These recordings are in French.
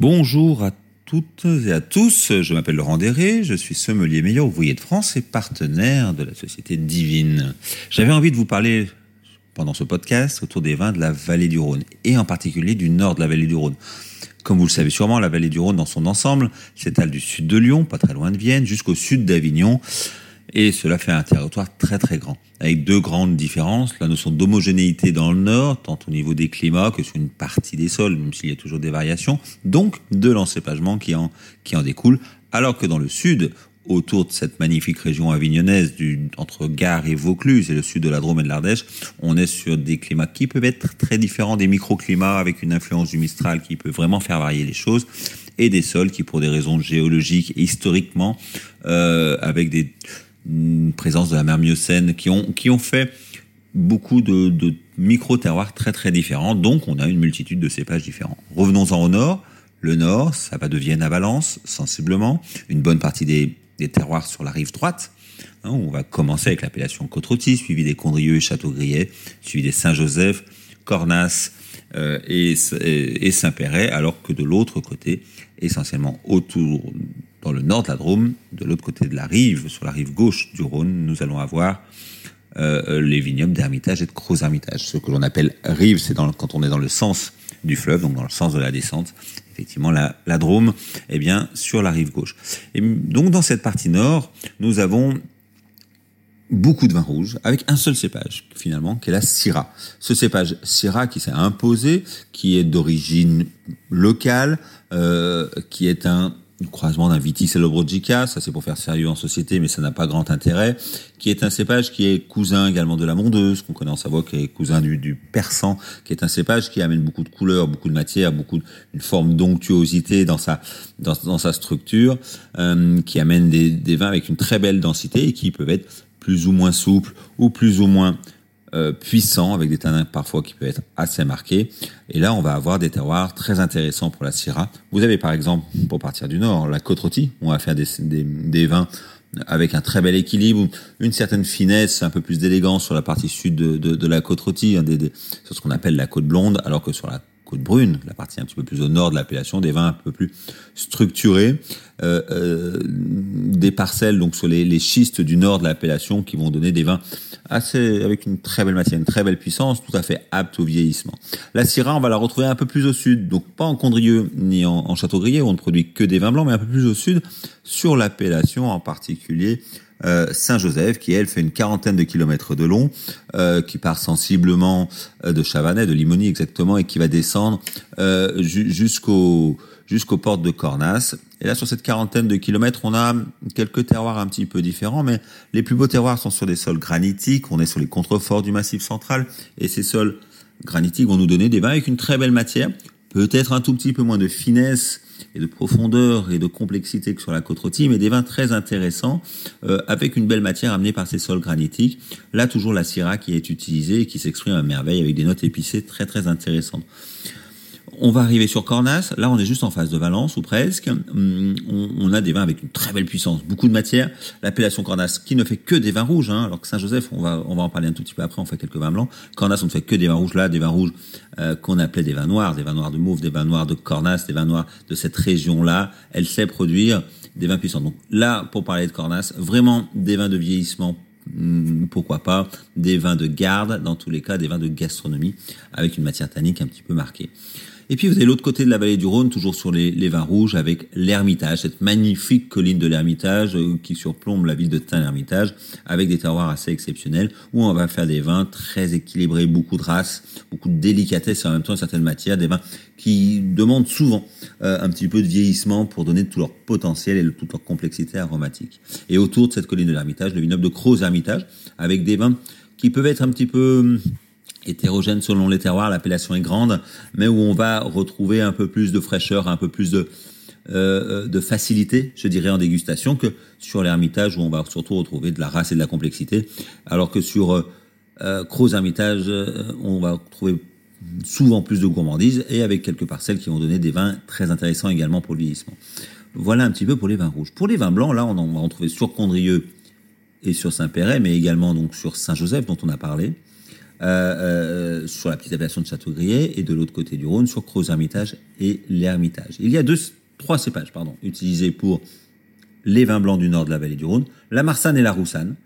Bonjour à toutes et à tous, je m'appelle Laurent Déré, je suis sommelier meilleur ouvrier de France et partenaire de la société Divine. J'avais envie de vous parler pendant ce podcast autour des vins de la vallée du Rhône et en particulier du nord de la vallée du Rhône. Comme vous le savez sûrement, la vallée du Rhône dans son ensemble s'étale du sud de Lyon, pas très loin de Vienne, jusqu'au sud d'Avignon. Et cela fait un territoire très très grand, avec deux grandes différences. La notion d'homogénéité dans le nord, tant au niveau des climats que sur une partie des sols, même s'il y a toujours des variations, donc de l'encépagement qui en, qui en découle, alors que dans le sud, autour de cette magnifique région avignonnaise entre Gare et Vaucluse et le sud de la Drôme et de l'Ardèche, on est sur des climats qui peuvent être très différents, des microclimats avec une influence du Mistral qui peut vraiment faire varier les choses et des sols qui, pour des raisons géologiques et historiquement, euh, avec des présence de la mer Miocène, qui ont, qui ont fait beaucoup de, micro-terroirs très très différents. Donc on a une multitude de cépages différents. Revenons-en au nord. Le nord, ça va de Vienne à Valence, sensiblement. Une bonne partie des, terroirs sur la rive droite. Hein, on va commencer avec l'appellation côte suivi des Condrieux et Château-Griet, suivi des Saint-Joseph, Cornas euh, et, et Saint-Péret, alors que de l'autre côté, essentiellement autour dans le nord de la Drôme, de l'autre côté de la rive, sur la rive gauche du Rhône, nous allons avoir euh, les vignobles d'Hermitage et de Crozes-Hermitage. Ce que l'on appelle rive, c'est quand on est dans le sens du fleuve, donc dans le sens de la descente. Effectivement, la, la Drôme, eh bien, sur la rive gauche. Et donc, dans cette partie nord, nous avons beaucoup de vins rouges avec un seul cépage finalement qui est la Syrah. Ce cépage Syrah qui s'est imposé, qui est d'origine locale, euh, qui est un croisement d'un Vitis et l'Obrogica, ça c'est pour faire sérieux en société, mais ça n'a pas grand intérêt, qui est un cépage qui est cousin également de la mondeuse, qu'on connaît en Savoie, qui est cousin du, du persan, qui est un cépage qui amène beaucoup de couleurs, beaucoup de matière, beaucoup une forme d'onctuosité dans sa dans, dans sa structure, euh, qui amène des, des vins avec une très belle densité et qui peuvent être plus ou moins souples ou plus ou moins euh, puissant, avec des tanins parfois qui peuvent être assez marqués. Et là, on va avoir des terroirs très intéressants pour la Syrah. Vous avez par exemple, pour partir du nord, la côte rôtie. On va faire des, des, des, vins avec un très bel équilibre, une certaine finesse, un peu plus d'élégance sur la partie sud de, de, de la côte rôtie, hein, des, des, sur ce qu'on appelle la côte blonde, alors que sur la côte brune, la partie un petit peu plus au nord de l'appellation, des vins un peu plus structurés, euh, euh, des parcelles donc sur les, schistes du nord de l'appellation qui vont donner des vins assez avec une très belle matière, une très belle puissance, tout à fait apte au vieillissement. La Syrah, on va la retrouver un peu plus au sud, donc pas en Condrieu ni en, en Château-Grier où on ne produit que des vins blancs, mais un peu plus au sud sur l'appellation en particulier Saint-Joseph, qui elle fait une quarantaine de kilomètres de long, euh, qui part sensiblement euh, de Chavanais, de Limony exactement, et qui va descendre euh, jusqu'au jusqu'aux portes de Cornas. Et là, sur cette quarantaine de kilomètres, on a quelques terroirs un petit peu différents, mais les plus beaux terroirs sont sur des sols granitiques. On est sur les contreforts du Massif central, et ces sols granitiques vont nous donner des vins avec une très belle matière, peut-être un tout petit peu moins de finesse et de profondeur et de complexité que sur la côte rôtie, mais des vins très intéressants euh, avec une belle matière amenée par ces sols granitiques. Là, toujours la Syrah qui est utilisée et qui s'exprime à merveille avec des notes épicées très très intéressantes. On va arriver sur Cornas. Là, on est juste en face de Valence, ou presque. Hum, on, a des vins avec une très belle puissance, beaucoup de matière. L'appellation Cornas, qui ne fait que des vins rouges, hein, alors que Saint-Joseph, on va, on va en parler un tout petit peu après, on fait quelques vins blancs. Cornas, on ne fait que des vins rouges là, des vins rouges euh, qu'on appelait des vins noirs, des vins noirs de Mauve, des vins noirs de Cornas, des vins noirs de cette région-là. Elle sait produire des vins puissants. Donc là, pour parler de Cornas, vraiment des vins de vieillissement hum, pourquoi pas des vins de garde, dans tous les cas des vins de gastronomie, avec une matière tannique un petit peu marquée. Et puis vous avez l'autre côté de la vallée du Rhône, toujours sur les, les vins rouges, avec l'Ermitage, cette magnifique colline de l'Ermitage euh, qui surplombe la ville de Tain-l'Ermitage, avec des terroirs assez exceptionnels, où on va faire des vins très équilibrés, beaucoup de races, beaucoup de délicatesse et en même temps une certaine matière, des vins qui demandent souvent euh, un petit peu de vieillissement pour donner tout leur potentiel et toute leur complexité aromatique. Et autour de cette colline de l'Ermitage, le vignoble de Crozes-Hermitage, avec des vins qui peuvent être un petit peu hétérogène selon les terroirs, l'appellation est grande, mais où on va retrouver un peu plus de fraîcheur, un peu plus de, euh, de facilité, je dirais, en dégustation que sur l'Ermitage où on va surtout retrouver de la race et de la complexité, alors que sur euh, euh Hermitage, euh, on va trouver souvent plus de gourmandise et avec quelques parcelles qui vont donner des vins très intéressants également pour le vieillissement. Voilà un petit peu pour les vins rouges. Pour les vins blancs, là, on en va retrouver sur Condrieu et sur Saint-Péret, mais également donc sur Saint-Joseph dont on a parlé. Euh, sur la petite appellation de Château-Grier et de l'autre côté du Rhône sur Crozes-Hermitage et l'Hermitage. Il y a deux, trois cépages pardon, utilisés pour les vins blancs du nord de la vallée du Rhône, la Marsanne et la Roussanne.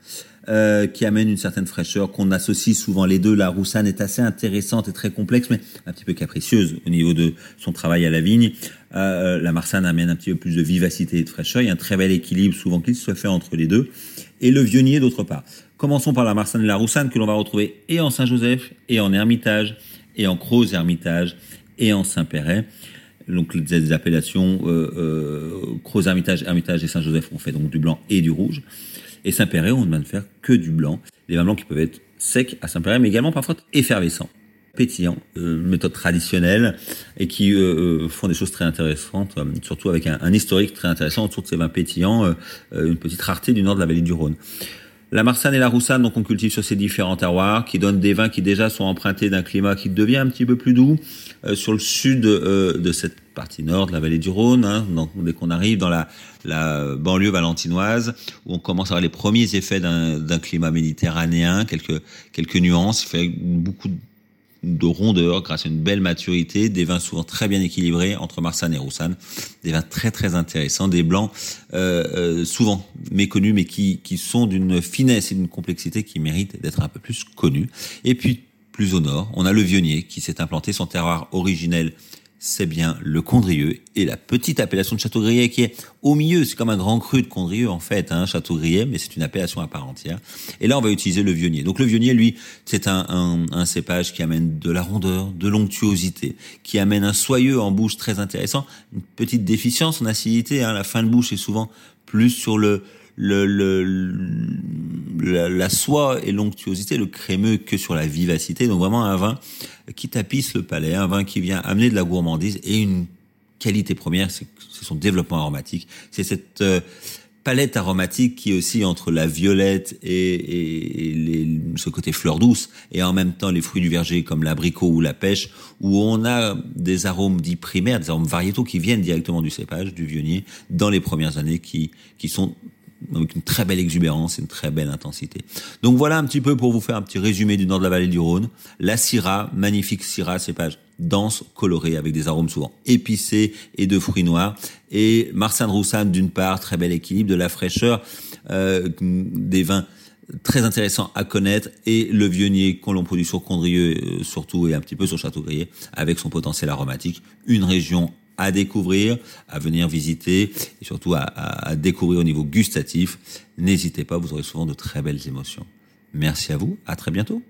Euh, qui amène une certaine fraîcheur, qu'on associe souvent les deux. La Roussanne est assez intéressante et très complexe, mais un petit peu capricieuse au niveau de son travail à la vigne. Euh, la Marsanne amène un petit peu plus de vivacité et de fraîcheur. Il y a un très bel équilibre souvent qui se fait entre les deux. Et le Vionnier d'autre part. Commençons par la Marsanne la Roussanne que l'on va retrouver et en Saint-Joseph, et en Hermitage, et en Croze Hermitage, et en Saint-Péret. Donc les appellations euh, euh, Hermitage, Hermitage et Saint-Joseph on fait donc du blanc et du rouge. Et Saint-Péret, on demande de faire que du blanc. Les vins blancs qui peuvent être secs à Saint-Péret, mais également parfois effervescents, pétillants, euh, méthode traditionnelle, et qui euh, euh, font des choses très intéressantes, euh, surtout avec un, un, historique très intéressant autour de ces vins pétillants, une petite rareté du nord de la vallée du Rhône. La Marsanne et la Roussanne, donc on cultive sur ces différents terroirs, qui donnent des vins qui déjà sont empruntés d'un climat qui devient un petit peu plus doux euh, sur le sud euh, de cette partie nord de la vallée du Rhône. Hein, donc, dès qu'on arrive dans la, la, banlieue valentinoise, où on commence à avoir les premiers effets d'un climat méditerranéen, quelques quelques nuances, il fait beaucoup de de rondeur grâce à une belle maturité, des vins souvent très bien équilibrés entre Marsanne et Roussanne, des vins très très intéressants, des blancs euh, euh, souvent méconnus mais qui, qui sont d'une finesse et d'une complexité qui méritent d'être un peu plus connus. Et puis plus au nord, on a le Vionnier qui s'est implanté son terroir originel c'est bien le Condrieux et la petite appellation de Château-Grier qui est au milieu. C'est comme un grand cru de Condrieux en fait, hein, Château-Grier, mais c'est une appellation à part entière. Et là, on va utiliser le Vionnier. Donc le Vionnier, lui, c'est un, un, un, cépage qui amène de la rondeur, de l'onctuosité, qui amène un soyeux en bouche très intéressant, une petite déficience en acidité. Hein, la fin de bouche est souvent plus sur le le, le, la, soie et l'onctuosité, le crémeux que sur la vivacité. Donc vraiment un vin qui tapisse le palais, un vin qui vient amener de la gourmandise et une qualité première, c'est son développement aromatique. C'est cette euh, palette aromatique qui est aussi entre la violette et, ce côté fleur douce et en même temps les fruits du verger comme l'abricot ou la pêche où on a des arômes dits primaires, des arômes variétaux qui viennent directement du cépage, du vionnier dans les premières années qui, qui sont avec une très belle exubérance et une très belle intensité. Donc voilà un petit peu pour vous faire un petit résumé du nord de la vallée du Rhône. La Syrah, magnifique Syrah, cépage dense, coloré, avec des arômes souvent épicés et de fruits noirs. Et Marsanne Roussanne d'une part, très bel équilibre, de la fraîcheur, euh, des vins très intéressants à connaître et le Vionnier qu'on l'on produit sur Condrieu euh, surtout et un petit peu sur Châteaubrier avec son potentiel aromatique. Une région à découvrir, à venir visiter et surtout à, découvrir au niveau gustatif. N'hésitez pas, vous aurez souvent de très belles émotions. Merci à vous, à très bientôt.